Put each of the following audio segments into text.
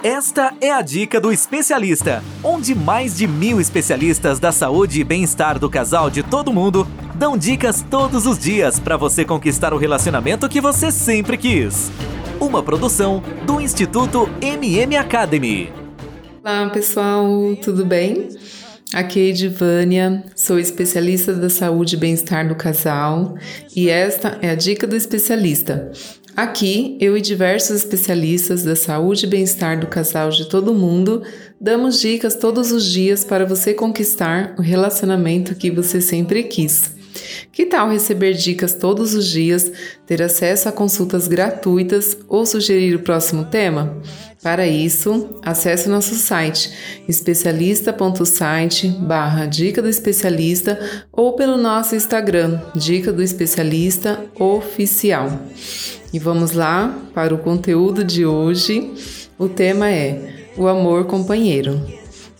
Esta é a dica do especialista, onde mais de mil especialistas da saúde e bem-estar do casal de todo mundo dão dicas todos os dias para você conquistar o relacionamento que você sempre quis. Uma produção do Instituto MM Academy. Olá pessoal, tudo bem? Aqui é Edivânia, sou especialista da saúde e bem-estar do casal e esta é a dica do especialista Aqui, eu e diversos especialistas da saúde e bem-estar do casal de todo mundo damos dicas todos os dias para você conquistar o relacionamento que você sempre quis. Que tal receber dicas todos os dias, ter acesso a consultas gratuitas ou sugerir o próximo tema? Para isso, acesse nosso site especialista.site barra Dica do Especialista ou pelo nosso Instagram, Dica do Especialista Oficial. E vamos lá para o conteúdo de hoje. O tema é o amor companheiro.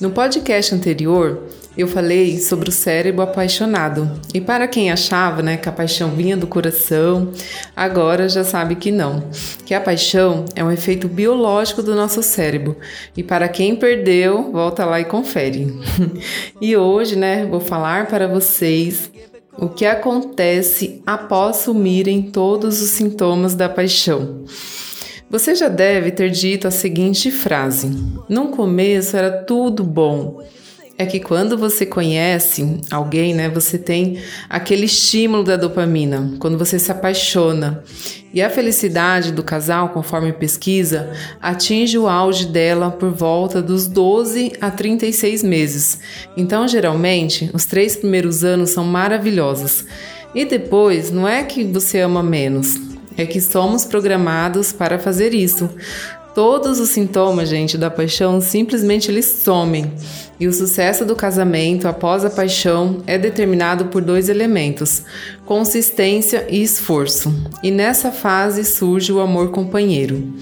No podcast anterior, eu falei sobre o cérebro apaixonado. E para quem achava né, que a paixão vinha do coração, agora já sabe que não. Que a paixão é um efeito biológico do nosso cérebro. E para quem perdeu, volta lá e confere. e hoje, né, vou falar para vocês o que acontece após sumirem todos os sintomas da paixão. Você já deve ter dito a seguinte frase: No começo era tudo bom é que quando você conhece alguém, né, você tem aquele estímulo da dopamina, quando você se apaixona. E a felicidade do casal, conforme pesquisa, atinge o auge dela por volta dos 12 a 36 meses. Então, geralmente, os três primeiros anos são maravilhosos. E depois, não é que você ama menos, é que somos programados para fazer isso. Todos os sintomas, gente, da paixão simplesmente eles somem. E o sucesso do casamento após a paixão é determinado por dois elementos: consistência e esforço. E nessa fase surge o amor companheiro.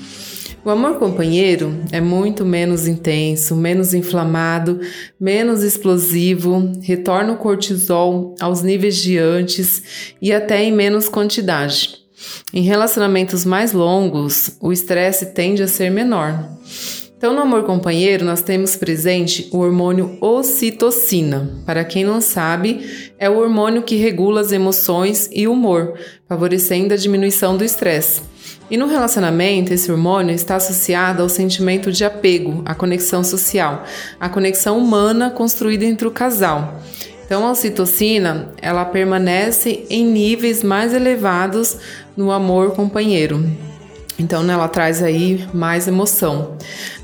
O amor companheiro é muito menos intenso, menos inflamado, menos explosivo, retorna o cortisol aos níveis de antes e até em menos quantidade. Em relacionamentos mais longos, o estresse tende a ser menor. Então, no amor companheiro, nós temos presente o hormônio ocitocina. Para quem não sabe, é o hormônio que regula as emoções e o humor, favorecendo a diminuição do estresse. E no relacionamento, esse hormônio está associado ao sentimento de apego, à conexão social, à conexão humana construída entre o casal. Então, a ocitocina, ela permanece em níveis mais elevados no amor companheiro. Então, né, ela traz aí mais emoção.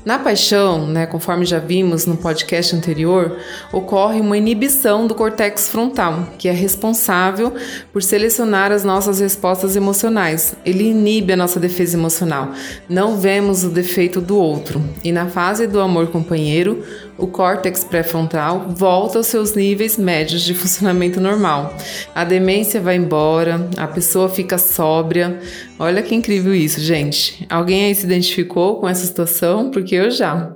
Na paixão, né, conforme já vimos no podcast anterior, ocorre uma inibição do córtex frontal, que é responsável por selecionar as nossas respostas emocionais. Ele inibe a nossa defesa emocional. Não vemos o defeito do outro. E na fase do amor companheiro, o córtex pré-frontal volta aos seus níveis médios de funcionamento normal. A demência vai embora, a pessoa fica sóbria. Olha que incrível isso, gente. Alguém aí se identificou com essa situação? Porque eu já.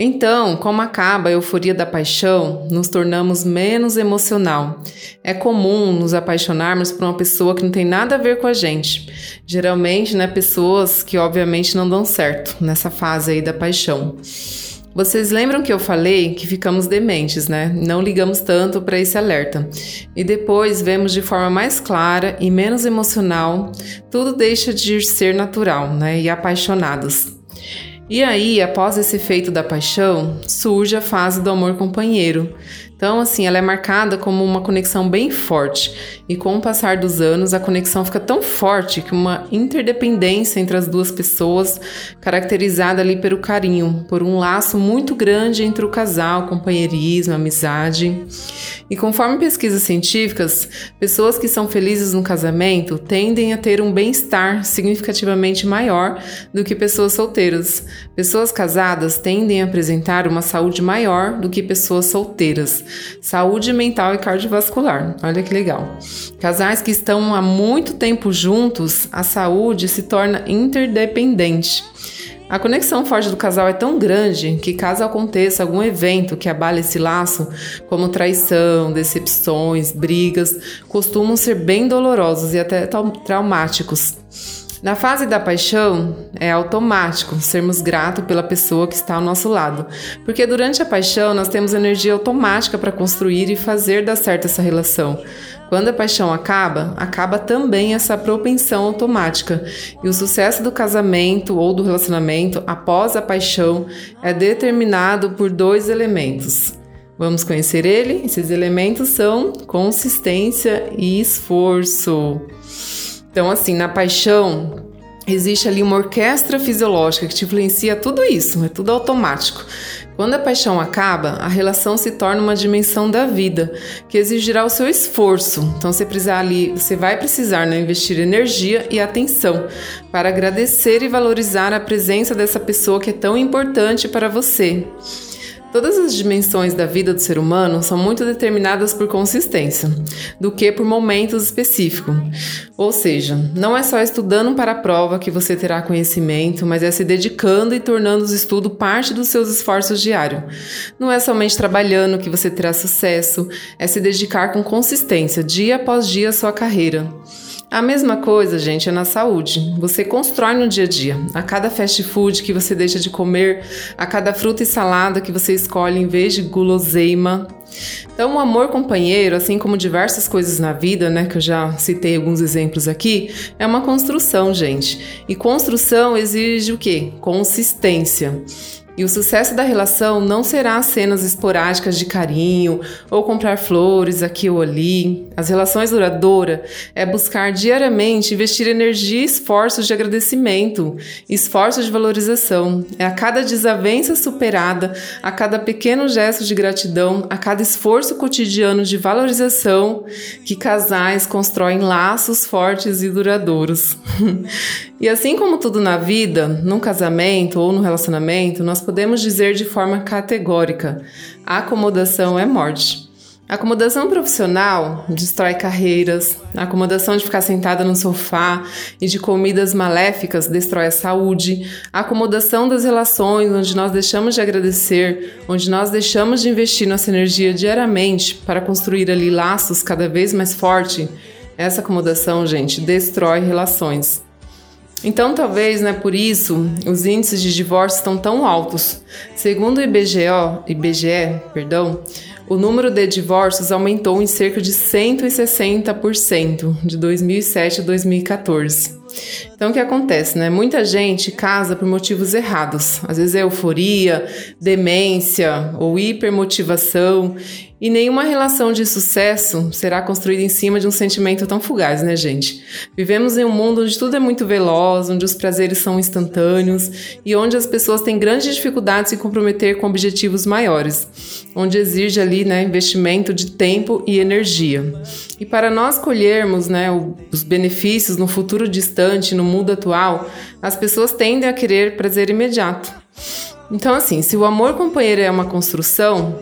Então, como acaba a euforia da paixão, nos tornamos menos emocional. É comum nos apaixonarmos por uma pessoa que não tem nada a ver com a gente. Geralmente, né, pessoas que obviamente não dão certo nessa fase aí da paixão. Vocês lembram que eu falei que ficamos dementes, né? Não ligamos tanto para esse alerta. E depois vemos de forma mais clara e menos emocional, tudo deixa de ser natural, né? E apaixonados. E aí, após esse efeito da paixão, surge a fase do amor companheiro, então, assim, ela é marcada como uma conexão bem forte. E com o passar dos anos, a conexão fica tão forte que uma interdependência entre as duas pessoas, caracterizada ali pelo carinho, por um laço muito grande entre o casal, companheirismo, amizade. E conforme pesquisas científicas, pessoas que são felizes no casamento tendem a ter um bem-estar significativamente maior do que pessoas solteiras. Pessoas casadas tendem a apresentar uma saúde maior do que pessoas solteiras saúde mental e cardiovascular. Olha que legal. Casais que estão há muito tempo juntos, a saúde se torna interdependente. A conexão forte do casal é tão grande que, caso aconteça algum evento que abale esse laço, como traição, decepções, brigas, costumam ser bem dolorosos e até traumáticos. Na fase da paixão, é automático sermos gratos pela pessoa que está ao nosso lado, porque durante a paixão nós temos energia automática para construir e fazer dar certo essa relação. Quando a paixão acaba, acaba também essa propensão automática, e o sucesso do casamento ou do relacionamento após a paixão é determinado por dois elementos. Vamos conhecer ele? Esses elementos são consistência e esforço. Então, assim, na paixão, existe ali uma orquestra fisiológica que te influencia tudo isso, é tudo automático. Quando a paixão acaba, a relação se torna uma dimensão da vida que exigirá o seu esforço. Então você precisar ali, você vai precisar né, investir energia e atenção para agradecer e valorizar a presença dessa pessoa que é tão importante para você. Todas as dimensões da vida do ser humano são muito determinadas por consistência, do que por momentos específicos. Ou seja, não é só estudando para a prova que você terá conhecimento, mas é se dedicando e tornando os estudos parte dos seus esforços diários. Não é somente trabalhando que você terá sucesso, é se dedicar com consistência, dia após dia, a sua carreira. A mesma coisa, gente, é na saúde. Você constrói no dia a dia. A cada fast food que você deixa de comer, a cada fruta e salada que você escolhe em vez de guloseima. Então, o amor companheiro, assim como diversas coisas na vida, né, que eu já citei alguns exemplos aqui, é uma construção, gente. E construção exige o quê? Consistência. E o sucesso da relação não será cenas esporádicas de carinho ou comprar flores aqui ou ali. As relações duradouras é buscar diariamente investir energia e esforços de agradecimento, esforços de valorização. É a cada desavença superada, a cada pequeno gesto de gratidão, a cada esforço cotidiano de valorização que casais constroem laços fortes e duradouros. e assim como tudo na vida, num casamento ou no relacionamento, nós podemos dizer de forma categórica: a acomodação é morte. A acomodação profissional destrói carreiras, a acomodação de ficar sentada no sofá e de comidas maléficas destrói a saúde, a acomodação das relações, onde nós deixamos de agradecer, onde nós deixamos de investir nossa energia diariamente para construir ali laços cada vez mais fortes, essa acomodação, gente, destrói relações. Então, talvez, né, por isso, os índices de divórcio estão tão altos. Segundo o IBGE, IBGE, perdão, o número de divórcios aumentou em cerca de 160% de 2007 a 2014. Então, o que acontece, né? Muita gente casa por motivos errados. Às vezes é euforia, demência ou hipermotivação. E nenhuma relação de sucesso será construída em cima de um sentimento tão fugaz, né, gente? Vivemos em um mundo onde tudo é muito veloz, onde os prazeres são instantâneos e onde as pessoas têm grandes dificuldades em se comprometer com objetivos maiores, onde exige ali, né, investimento de tempo e energia. E para nós colhermos, né, os benefícios no futuro distante, no mundo atual, as pessoas tendem a querer prazer imediato. Então, assim, se o amor companheiro é uma construção,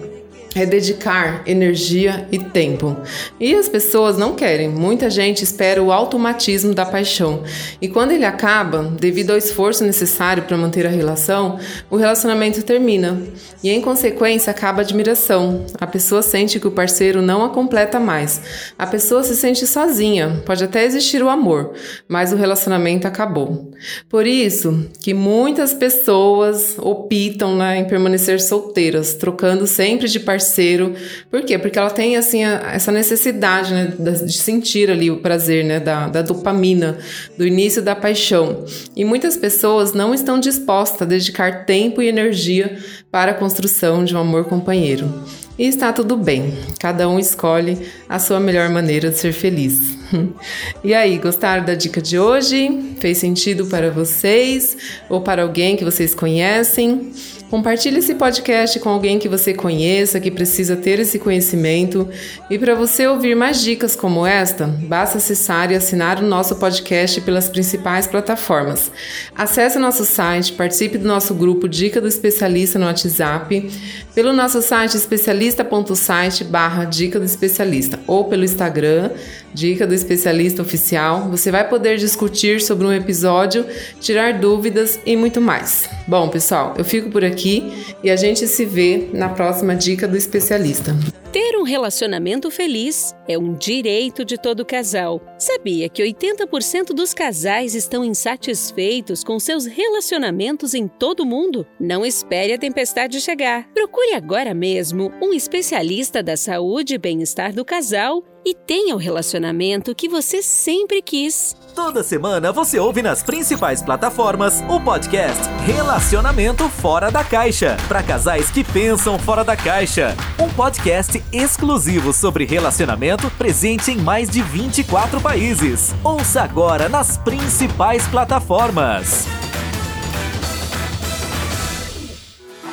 é dedicar energia e tempo. E as pessoas não querem. Muita gente espera o automatismo da paixão. E quando ele acaba, devido ao esforço necessário para manter a relação, o relacionamento termina. E em consequência acaba a admiração. A pessoa sente que o parceiro não a completa mais. A pessoa se sente sozinha. Pode até existir o amor, mas o relacionamento acabou. Por isso que muitas pessoas optam né, em permanecer solteiras, trocando sempre de parceiro parceiro. Por quê? Porque ela tem assim a, essa necessidade né, de sentir ali o prazer, né, da, da dopamina, do início da paixão. E muitas pessoas não estão dispostas a dedicar tempo e energia para a construção de um amor companheiro. E está tudo bem, cada um escolhe a sua melhor maneira de ser feliz. E aí, gostaram da dica de hoje? Fez sentido para vocês ou para alguém que vocês conhecem? Compartilhe esse podcast com alguém que você conheça, que precisa ter esse conhecimento. E para você ouvir mais dicas como esta, basta acessar e assinar o nosso podcast pelas principais plataformas. Acesse nosso site, participe do nosso grupo Dica do Especialista no WhatsApp, pelo nosso site especialista.site barra Dica do Especialista ou pelo Instagram Dica do Especialista Oficial. Você vai poder discutir sobre um episódio, tirar dúvidas e muito mais. Bom, pessoal, eu fico por aqui e a gente se vê na próxima Dica do Especialista. Ter um relacionamento feliz é um direito de todo casal. Sabia que 80% dos casais estão insatisfeitos com seus relacionamentos em todo o mundo? Não espere a tempestade chegar. Procure agora mesmo um especialista da saúde e bem-estar do casal e tenha o relacionamento que você sempre quis. Toda semana você ouve nas principais plataformas o podcast Relacionamento Fora da Caixa para casais que pensam fora da caixa. Um podcast exclusivo sobre relacionamento presente em mais de 24 países. Ouça agora nas principais plataformas.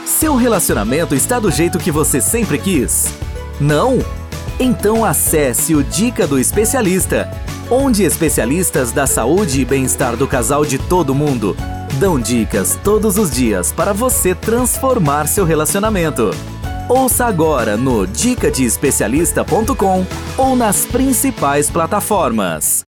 Seu relacionamento está do jeito que você sempre quis? Não? Então acesse o Dica do Especialista, onde especialistas da saúde e bem-estar do casal de todo mundo dão dicas todos os dias para você transformar seu relacionamento. Ouça agora no dicadeespecialista.com ou nas principais plataformas.